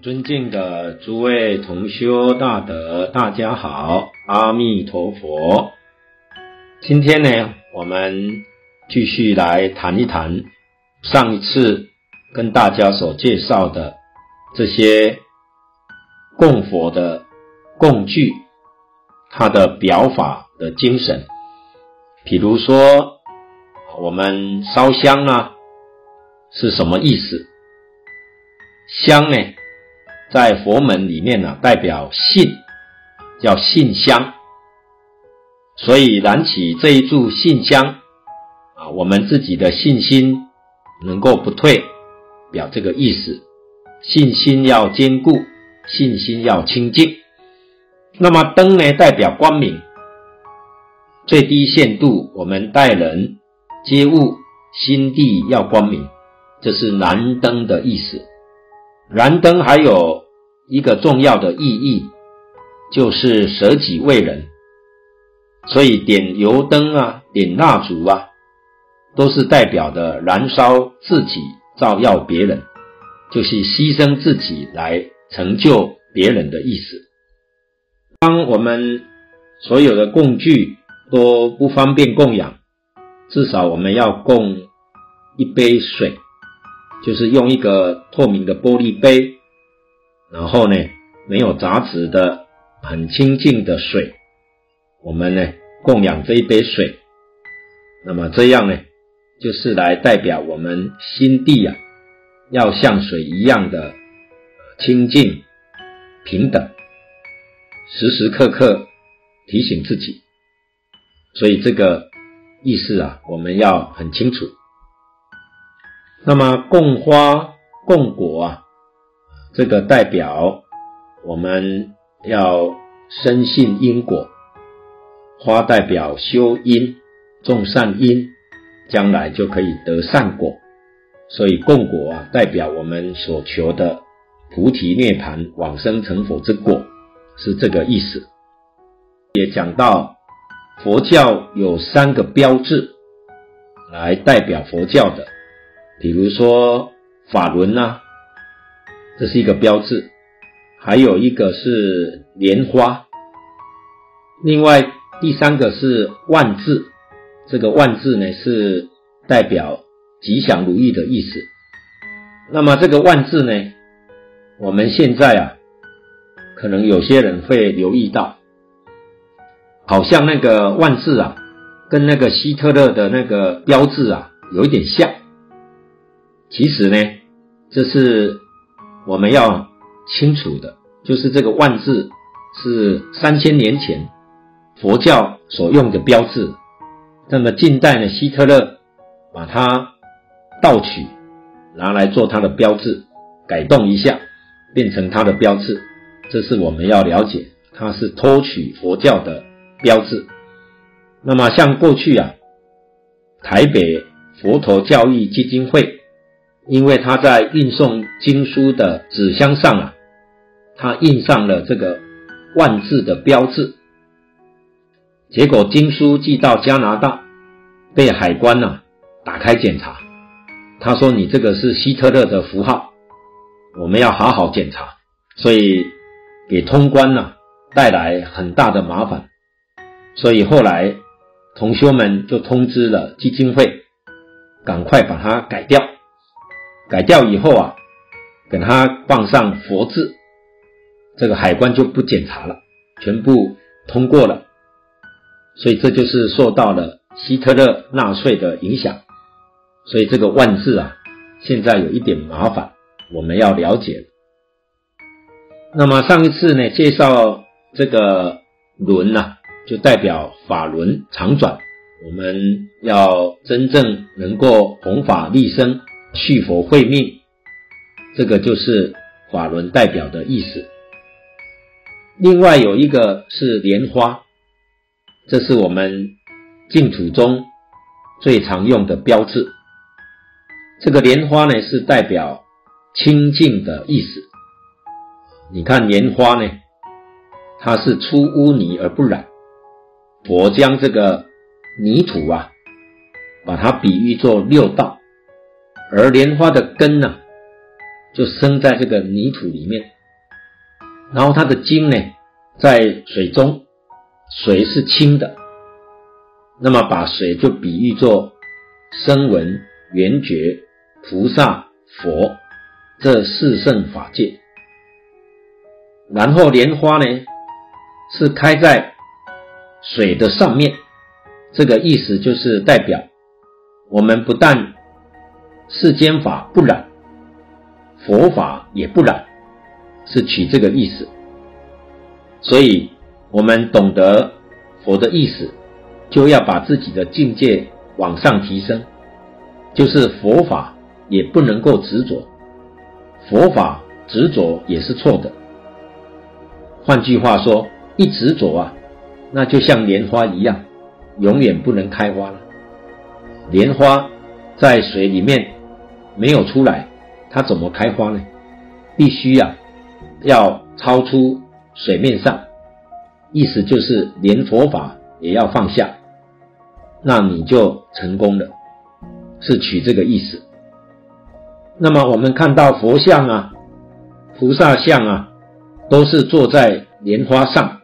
尊敬的诸位同修大德，大家好，阿弥陀佛。今天呢，我们继续来谈一谈上一次跟大家所介绍的这些供佛的供具，它的表法的精神。比如说，我们烧香啊，是什么意思？香呢，在佛门里面呢，代表信，叫信香。所以燃起这一炷信香啊，我们自己的信心能够不退，表这个意思。信心要坚固，信心要清净。那么灯呢，代表光明，最低限度，我们待人接物，心地要光明，这是燃灯的意思。燃灯还有一个重要的意义，就是舍己为人。所以点油灯啊，点蜡烛啊，都是代表的燃烧自己，照耀别人，就是牺牲自己来成就别人的意思。当我们所有的供具都不方便供养，至少我们要供一杯水。就是用一个透明的玻璃杯，然后呢，没有杂质的很清净的水，我们呢供养这一杯水，那么这样呢，就是来代表我们心地啊，要像水一样的清净平等，时时刻刻提醒自己，所以这个意思啊，我们要很清楚。那么供花供果啊，这个代表我们要深信因果，花代表修因种善因，将来就可以得善果，所以供果啊，代表我们所求的菩提涅槃往生成佛之果，是这个意思。也讲到佛教有三个标志来代表佛教的。比如说法轮呐、这是一个标志；还有一个是莲花，另外第三个是万字。这个万字呢是代表吉祥如意的意思。那么这个万字呢，我们现在啊，可能有些人会留意到，好像那个万字啊，跟那个希特勒的那个标志啊，有一点像。其实呢，这是我们要清楚的，就是这个万字是三千年前佛教所用的标志。那么近代呢，希特勒把它盗取，拿来做他的标志，改动一下，变成他的标志。这是我们要了解，它是偷取佛教的标志。那么像过去啊，台北佛陀教育基金会。因为他在运送经书的纸箱上啊，他印上了这个万字的标志，结果经书寄到加拿大，被海关呐打开检查，他说：“你这个是希特勒的符号，我们要好好检查。”所以给通关呐带来很大的麻烦，所以后来同修们就通知了基金会，赶快把它改掉。改掉以后啊，给他放上佛字，这个海关就不检查了，全部通过了。所以这就是受到了希特勒纳粹的影响。所以这个万字啊，现在有一点麻烦，我们要了解。那么上一次呢，介绍这个轮呐、啊，就代表法轮常转，我们要真正能够弘法利生。去佛会命，这个就是法轮代表的意思。另外有一个是莲花，这是我们净土中最常用的标志。这个莲花呢，是代表清净的意思。你看莲花呢，它是出污泥而不染。佛将这个泥土啊，把它比喻作六道。而莲花的根呢，就生在这个泥土里面，然后它的茎呢在水中，水是清的，那么把水就比喻作声闻、缘觉、菩萨、佛这四圣法界，然后莲花呢是开在水的上面，这个意思就是代表我们不但世间法不染，佛法也不染，是取这个意思。所以，我们懂得佛的意思，就要把自己的境界往上提升，就是佛法也不能够执着，佛法执着也是错的。换句话说，一执着啊，那就像莲花一样，永远不能开花了。莲花在水里面没有出来，它怎么开花呢？必须呀，要超出水面上，意思就是连佛法也要放下，那你就成功了，是取这个意思。那么我们看到佛像啊、菩萨像啊，都是坐在莲花上，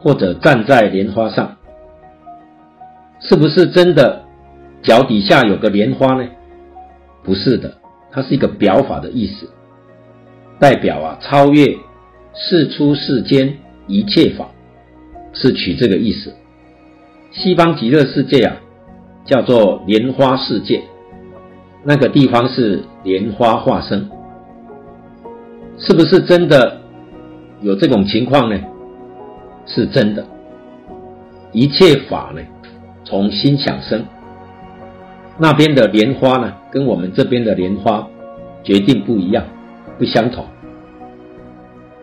或者站在莲花上，是不是真的脚底下有个莲花呢？不是的，它是一个表法的意思，代表啊超越世出世间一切法，是取这个意思。西方极乐世界啊，叫做莲花世界，那个地方是莲花化身，是不是真的有这种情况呢？是真的，一切法呢，从心想生。那边的莲花呢，跟我们这边的莲花决定不一样，不相同。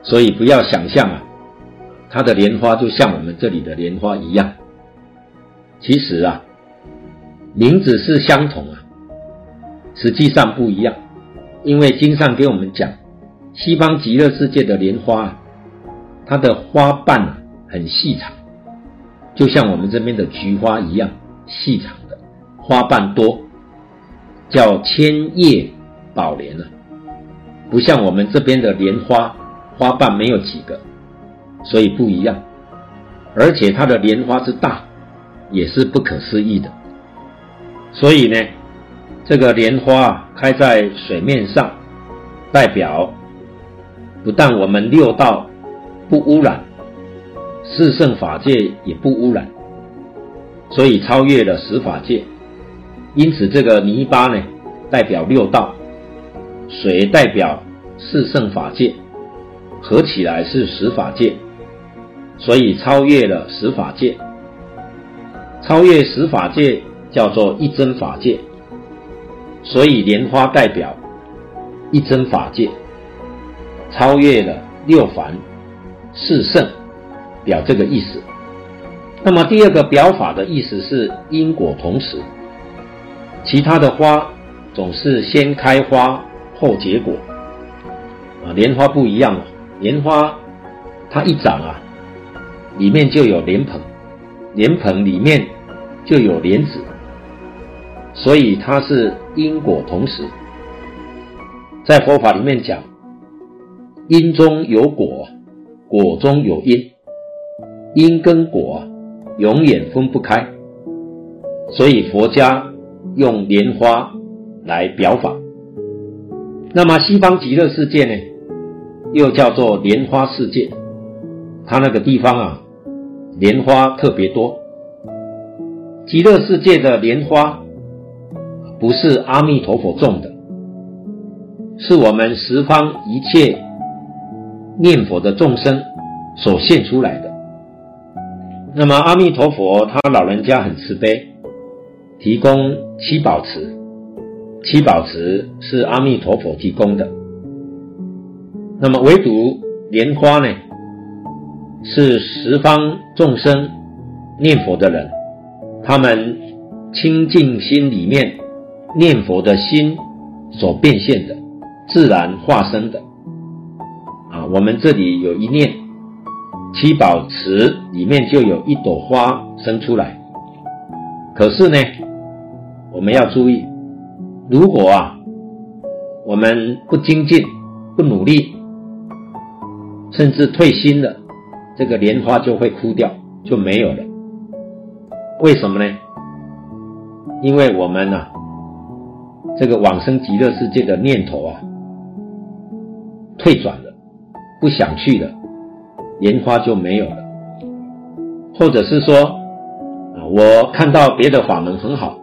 所以不要想象啊，它的莲花就像我们这里的莲花一样。其实啊，名字是相同啊，实际上不一样。因为经上给我们讲，西方极乐世界的莲花啊，它的花瓣啊很细长，就像我们这边的菊花一样细长。花瓣多，叫千叶宝莲啊，不像我们这边的莲花，花瓣没有几个，所以不一样。而且它的莲花之大，也是不可思议的。所以呢，这个莲花开在水面上，代表不但我们六道不污染，四圣法界也不污染，所以超越了十法界。因此，这个泥巴呢，代表六道；水代表四圣法界，合起来是十法界，所以超越了十法界。超越十法界叫做一真法界，所以莲花代表一真法界，超越了六凡四圣，表这个意思。那么第二个表法的意思是因果同时。其他的花总是先开花后结果，啊，莲花不一样，莲花它一长啊，里面就有莲蓬，莲蓬里面就有莲子，所以它是因果同时。在佛法里面讲，因中有果，果中有因，因跟果永远分不开，所以佛家。用莲花来表法，那么西方极乐世界呢，又叫做莲花世界，它那个地方啊，莲花特别多。极乐世界的莲花不是阿弥陀佛种的，是我们十方一切念佛的众生所现出来的。那么阿弥陀佛他老人家很慈悲。提供七宝池，七宝池是阿弥陀佛提供的。那么唯独莲花呢，是十方众生念佛的人，他们清净心里面念佛的心所变现的，自然化生的。啊，我们这里有一念，七宝池里面就有一朵花生出来。可是呢，我们要注意，如果啊，我们不精进、不努力，甚至退心了，这个莲花就会枯掉，就没有了。为什么呢？因为我们啊，这个往生极乐世界的念头啊，退转了，不想去了，莲花就没有了。或者是说，啊，我看到别的法门很好，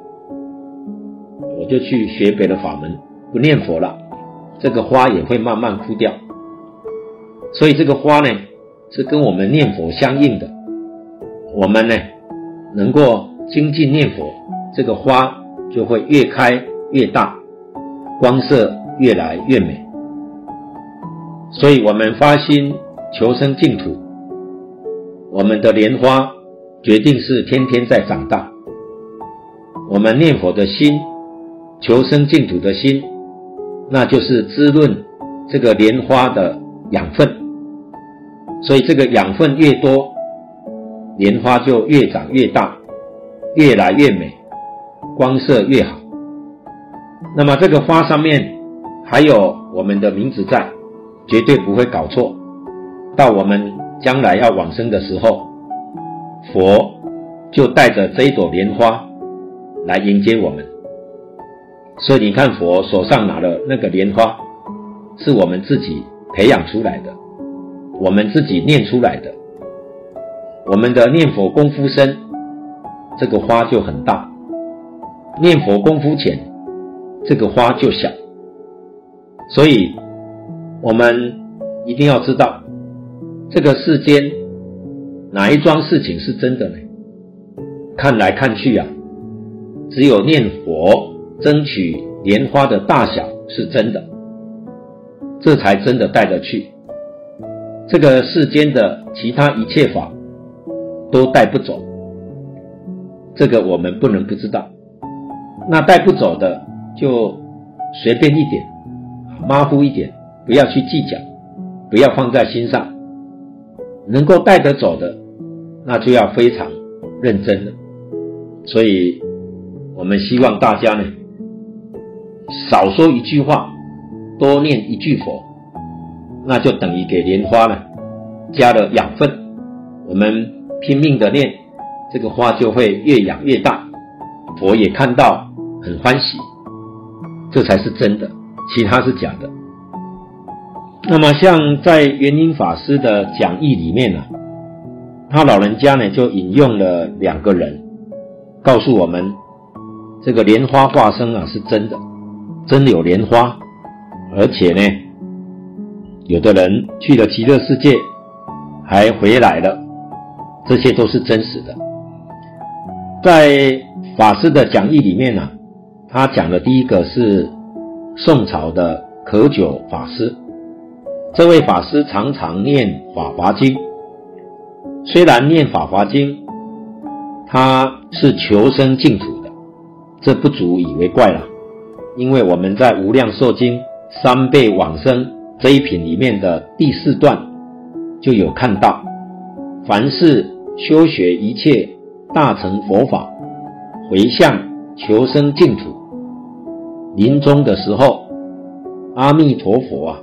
就去学别的法门，不念佛了，这个花也会慢慢枯掉。所以这个花呢，是跟我们念佛相应的。我们呢，能够精进念佛，这个花就会越开越大，光色越来越美。所以我们发心求生净土，我们的莲花决定是天天在长大。我们念佛的心，求生净土的心，那就是滋润这个莲花的养分。所以这个养分越多，莲花就越长越大，越来越美，光色越好。那么这个花上面还有我们的名字在。绝对不会搞错。到我们将来要往生的时候，佛就带着这一朵莲花来迎接我们。所以你看，佛手上拿的那个莲花，是我们自己培养出来的，我们自己念出来的。我们的念佛功夫深，这个花就很大；念佛功夫浅，这个花就小。所以。我们一定要知道，这个世间哪一桩事情是真的呢？看来看去啊，只有念佛争取莲花的大小是真的，这才真的带得去。这个世间的其他一切法都带不走，这个我们不能不知道。那带不走的就随便一点，马虎一点。不要去计较，不要放在心上。能够带得走的，那就要非常认真了。所以，我们希望大家呢，少说一句话，多念一句佛，那就等于给莲花呢加了养分。我们拼命的念，这个花就会越养越大，佛也看到很欢喜，这才是真的，其他是假的。那么，像在圆瑛法师的讲义里面呢，他老人家呢就引用了两个人，告诉我们，这个莲花化身啊是真的，真的有莲花，而且呢，有的人去了极乐世界，还回来了，这些都是真实的。在法师的讲义里面呢，他讲的第一个是宋朝的可久法师。这位法师常常念《法华经》，虽然念《法华经》，他是求生净土的，这不足以为怪了。因为我们在《无量寿经》三倍往生这一品里面的第四段就有看到，凡是修学一切大乘佛法，回向求生净土，临终的时候，阿弥陀佛啊。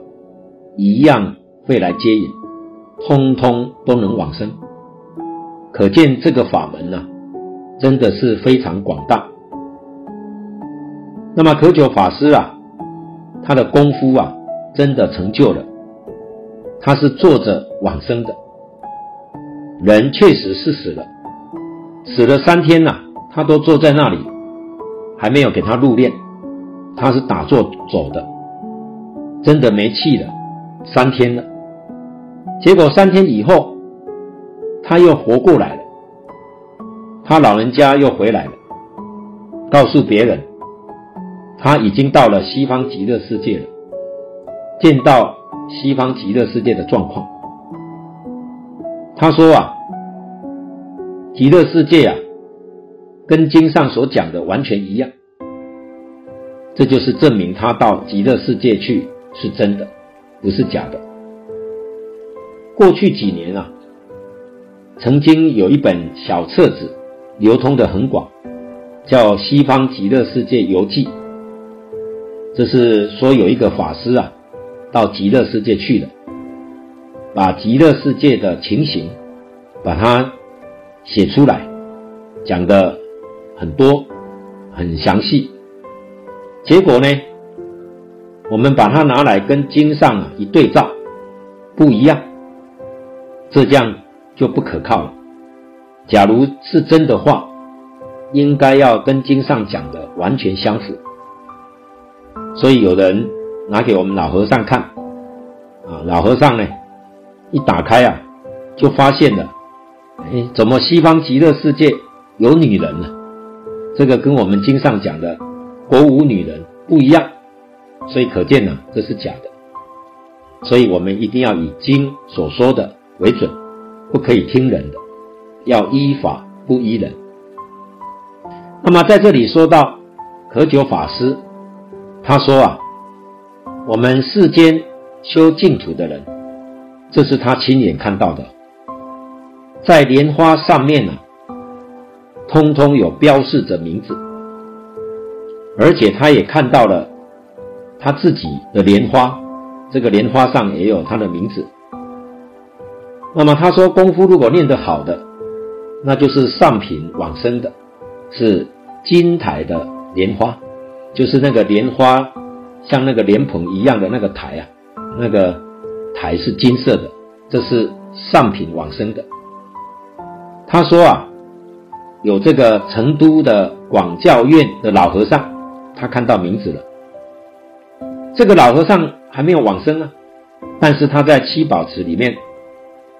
一样会来接引，通通都能往生。可见这个法门呢、真的是非常广大。那么可久法师啊，他的功夫啊，真的成就了。他是坐着往生的，人确实是死了，死了三天了、他都坐在那里，还没有给他入殓，他是打坐走的，真的没气了。三天了，结果三天以后，他又活过来了。他老人家又回来了，告诉别人，他已经到了西方极乐世界了，见到西方极乐世界的状况。他说啊，极乐世界啊，跟经上所讲的完全一样。这就是证明他到极乐世界去是真的。不是假的。过去几年啊，曾经有一本小册子流通的很广，叫《西方极乐世界游记》。这是说有一个法师啊，到极乐世界去了，把极乐世界的情形，把它写出来，讲的很多，很详细。结果呢，我们把它拿来跟经上啊一对照，不一样，这样就不可靠了。假如是真的话，应该要跟经上讲的完全相符。所以有人拿给我们老和尚看，啊，老和尚呢一打开啊，就发现了，哎，怎么西方极乐世界有女人呢？这个跟我们经上讲的国无女人不一样，所以可见呢，这是假的。所以我们一定要以经所说的为准，不可以听人的，要依法不依人。那么在这里说到可久法师。他说啊，我们世间修净土的人，这是他亲眼看到的，在莲花上面呢，通通有标示着名字，而且他也看到了他自己的莲花，这个莲花上也有他的名字。那么他说，功夫如果练得好的，那就是上品往生的，是金台的莲花。就是那个莲花，像那个莲蓬一样的那个台啊，那个台是金色的，这是上品往生的。他说啊，有这个成都的广教院的老和尚，他看到名字了。这个老和尚还没有往生啊，但是他在七宝池里面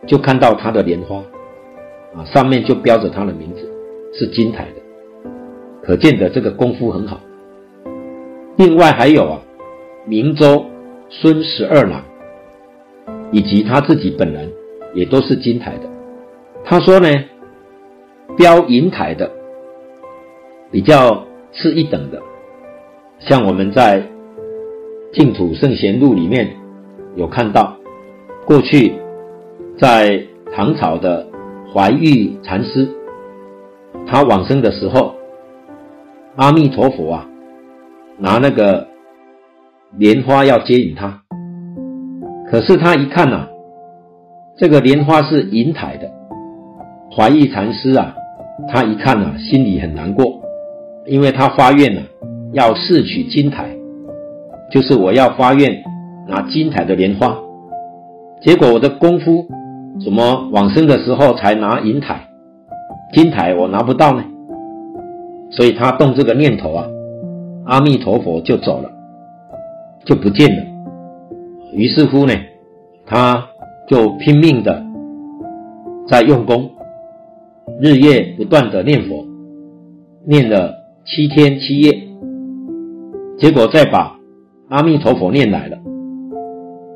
就看到他的莲花，啊，上面就标着他的名字，是金台的，可见的这个功夫很好。另外还有啊，明州孙十二郎，以及他自己本人也都是金台的。他说呢，标银台的比较次一等的，像我们在《净土圣贤录》里面有看到，过去在唐朝的怀玉禅师，他往生的时候，阿弥陀佛啊。拿那个莲花要接引他，可是他一看啊，这个莲花是银台的。怀玉禅师啊，他一看啊，心里很难过，因为他发愿呐、要视取金台，就是我要发愿拿金台的莲花，结果我的功夫怎么往生的时候才拿银台，金台我拿不到呢？所以他动这个念头啊。阿弥陀佛就走了，就不见了。于是乎呢，他就拼命的在用功，日夜不断的念佛，念了七天七夜，结果再把阿弥陀佛念来了。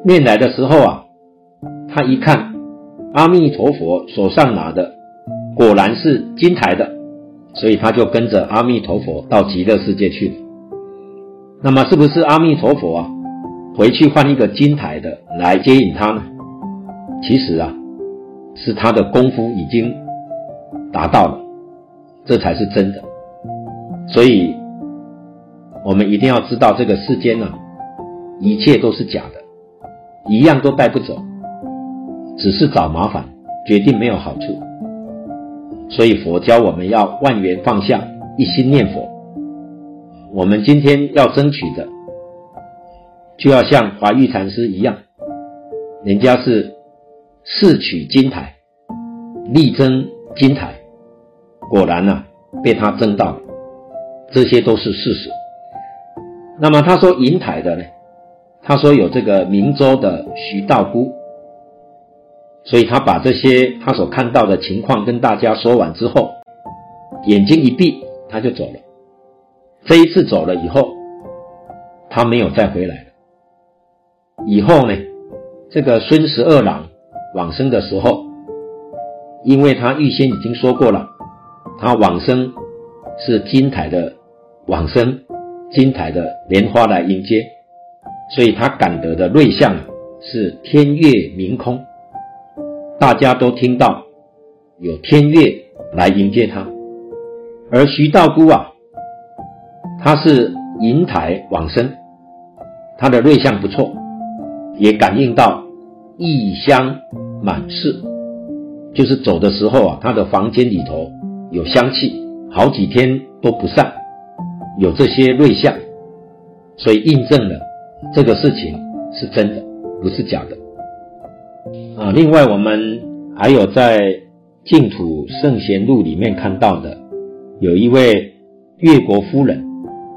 念来的时候啊，他一看阿弥陀佛手上拿的果然是金台的，所以他就跟着阿弥陀佛到极乐世界去了。那么是不是阿弥陀佛啊，回去换一个金台的来接引他呢？其实啊，是他的功夫已经达到了，这才是真的。所以，我们一定要知道这个世间啊，一切都是假的，一样都带不走，只是找麻烦，决定没有好处。所以佛教我们要万缘放下，一心念佛。我们今天要争取的，就要像华玉禅师一样，人家是誓取金台，力争金台，果然呢、被他争到了，这些都是事实。那么他说银台的呢，他说有这个明州的徐道姑，所以他把这些他所看到的情况跟大家说完之后，眼睛一闭，他就走了。这一次走了以后，他没有再回来。以后呢，这个孙十二郎往生的时候，因为他预先已经说过了，他往生是金台的往生，金台的莲花来迎接，所以他感得的瑞相是天月明空，大家都听到有天月来迎接他，而徐道姑啊。他是银台往生，他的瑞相不错，也感应到异香满室，就是走的时候啊，他的房间里头有香气，好几天都不散，有这些瑞相，所以印证了这个事情是真的，不是假的。啊，另外我们还有在《净土圣贤录》里面看到的，有一位越国夫人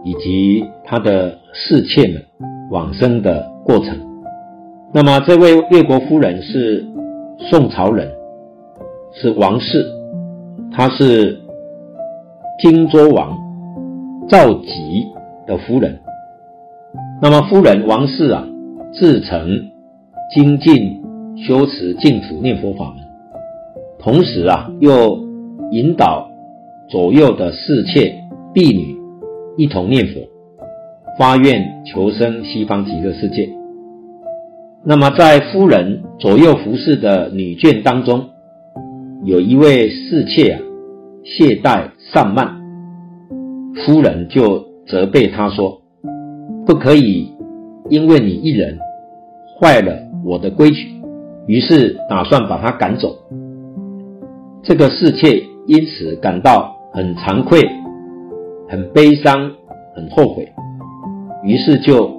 以及他的侍妾们往生的过程。那么这位越国夫人是宋朝人，是王氏，她是荆州王赵佶的夫人。那么夫人王氏啊，自成精进。修持净土念佛法门，同时啊，又引导左右的侍妾婢女一同念佛，发愿求生西方极乐世界。那么，在夫人左右服侍的女眷当中，有一位侍妾啊，懈怠散漫，夫人就责备她说：“不可以因为你一人坏了我的规矩。”于是打算把他赶走，这个侍妾因此感到很惭愧、很悲伤、很后悔，于是就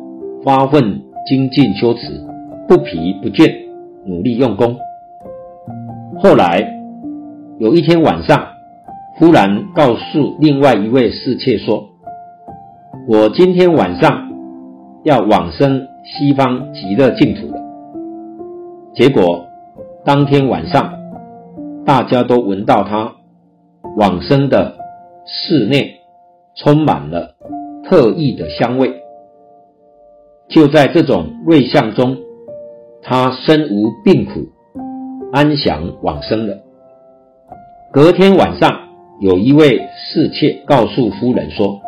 发奋精进修持，不疲不倦，努力用功。后来有一天晚上，忽然告诉另外一位侍妾说：“我今天晚上要往生西方极乐净土了。”结果，当天晚上，大家都闻到他往生的室内充满了特异的香味。就在这种瑞相中，他身无病苦，安详往生了。隔天晚上，有一位侍妾告诉夫人说：“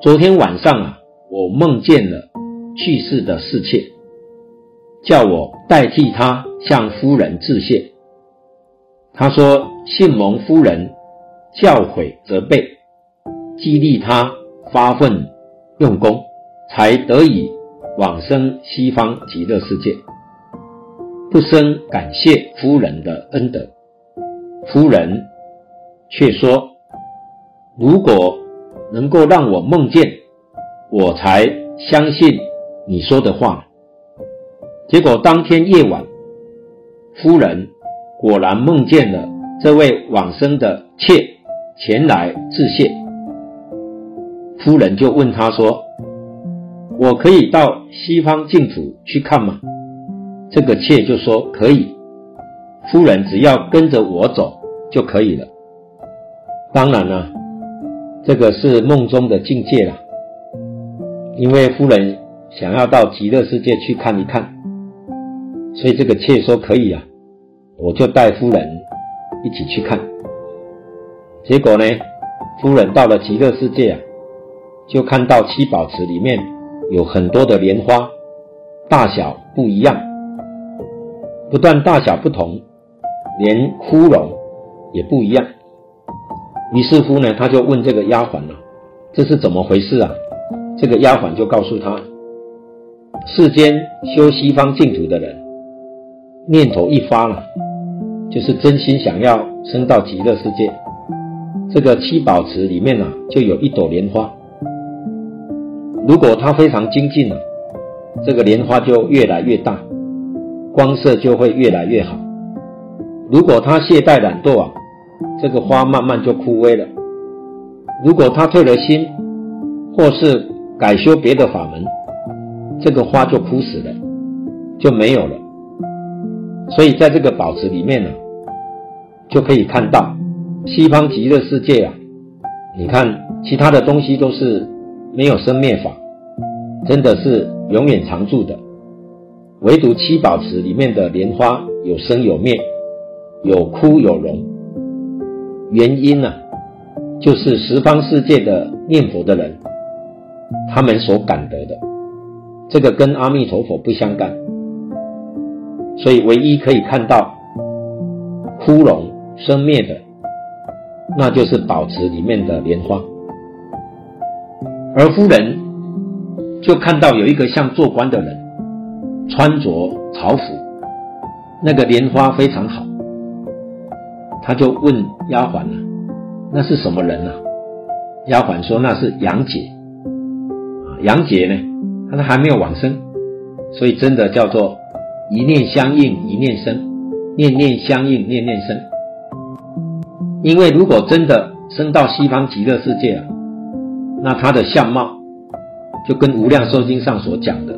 昨天晚上啊，我梦见了去世的侍妾。”叫我代替他向夫人致谢。他说：“幸蒙夫人教诲责备，激励他发奋用功，才得以往生西方极乐世界。不胜感谢夫人的恩德。”夫人却说：“如果能够让我梦见，我才相信你说的话。”结果当天夜晚，夫人果然梦见了这位往生的妾前来致谢。夫人就问他说：“我可以到西方净土去看吗？”这个妾就说：“可以。”夫人只要跟着我走就可以了。当然了，这个是梦中的境界了，因为夫人想要到极乐世界去看一看。所以这个妾说可以啊，我就带夫人一起去看。结果呢，夫人到了极乐世界啊，就看到七宝池里面有很多的莲花，大小不一样，不但大小不同，连窟窿也不一样。于是乎呢，他就问这个丫鬟了，这是怎么回事啊？这个丫鬟就告诉他，世间修西方净土的人。念头一发了，就是真心想要升到极乐世界。这个七宝池里面啊，就有一朵莲花。如果他非常精进了，这个莲花就越来越大，光色就会越来越好。如果他懈怠懒惰啊，这个花慢慢就枯萎了。如果他退了心，或是改修别的法门，这个花就枯死了，就没有了。所以在这个宝池里面呢，就可以看到西方极乐世界啊。你看其他的东西都是没有生灭法，真的是永远常住的。唯独七宝池里面的莲花有生有灭，有枯有荣。原因呢，就是十方世界的念佛的人，他们所感得的，这个跟阿弥陀佛不相干。所以，唯一可以看到枯荣生灭的，那就是宝池里面的莲花。而夫人就看到有一个像做官的人，穿着朝服，那个莲花非常好。他就问丫鬟了：“那是什么人呢？”丫鬟说：“那是杨姐。”，杨姐呢，她还没有往生，所以真的叫做一念相应一念生，念念相应念念生。因为如果真的升到西方极乐世界啊，那他的相貌就跟《无量寿经》上所讲的，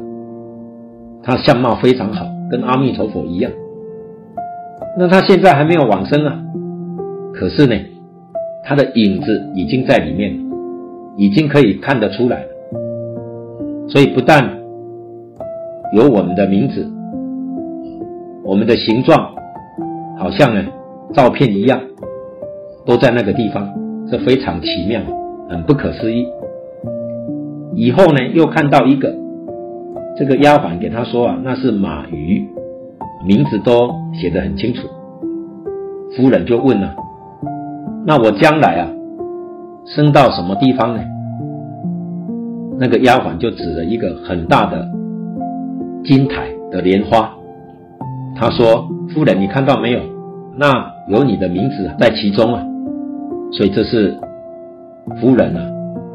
他相貌非常好，跟阿弥陀佛一样。那他现在还没有往生啊，可是呢，他的影子已经在里面，已经可以看得出来了。所以不但有我们的名字，我们的形状好像呢照片一样，都在那个地方，这非常奇妙，很不可思议。以后呢，又看到一个，这个丫鬟给他说啊，那是马鱼，名字都写得很清楚。夫人就问了，那我将来啊，升到什么地方呢？那个丫鬟就指了一个很大的金台的莲花，她说：“夫人，你看到没有？那有你的名字在其中啊。”所以这是夫人啊，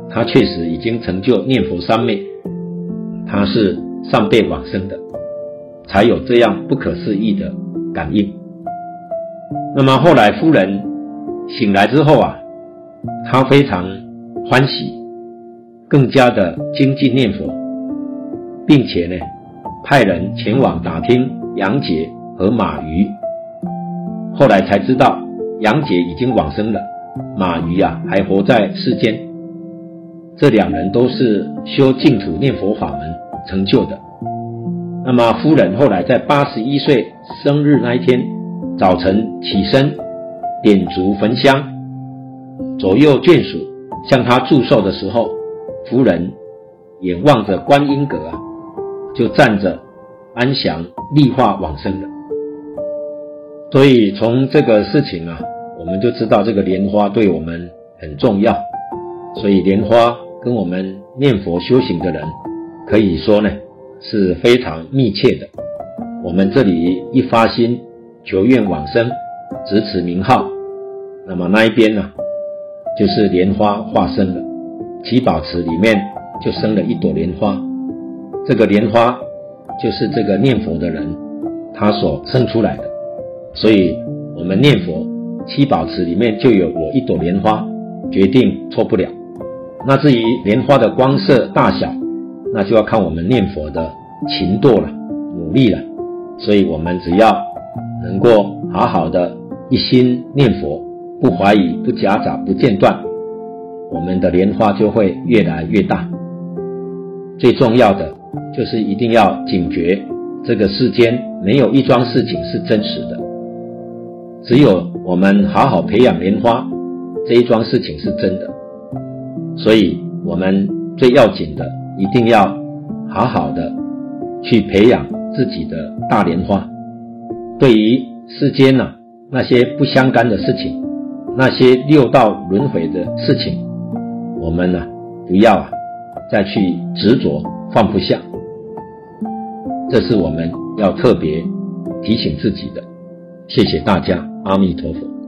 她确实已经成就念佛三昧，她是上辈往生的，才有这样不可思议的感应。那么后来夫人醒来之后啊，她非常欢喜，更加的精进念佛，并且呢，派人前往打听杨杰和马鱼。后来才知道杨杰已经往生了，马鱼啊还活在世间。这两人都是修净土念佛法门成就的。那么夫人后来在八十一岁生日那一天。早晨起身，点烛焚香，左右眷属向他祝寿的时候，夫人眼望着观音阁啊，就站着安详立化往生了。所以从这个事情啊，我们就知道这个莲花对我们很重要。所以莲花跟我们念佛修行的人，可以说呢是非常密切的。我们这里一发心。求愿往生，执持名号，那么那一边呢，就是莲花化身了。七宝池里面就生了一朵莲花，这个莲花就是这个念佛的人他所生出来的。所以，我们念佛，七宝池里面就有我一朵莲花，决定错不了。那至于莲花的光色大小，那就要看我们念佛的勤惰了，努力了。所以我们只要。能够好好的一心念佛，不怀疑、不夹杂、不间断，我们的莲花就会越来越大。最重要的就是一定要警觉，这个世间没有一桩事情是真实的，只有我们好好培养莲花，这一桩事情是真的。所以，我们最要紧的，一定要好好的去培养自己的大莲花。对于世间呢、那些不相干的事情，那些六道轮回的事情，我们呢不要啊再去执着放不下，这是我们要特别提醒自己的。谢谢大家，阿弥陀佛。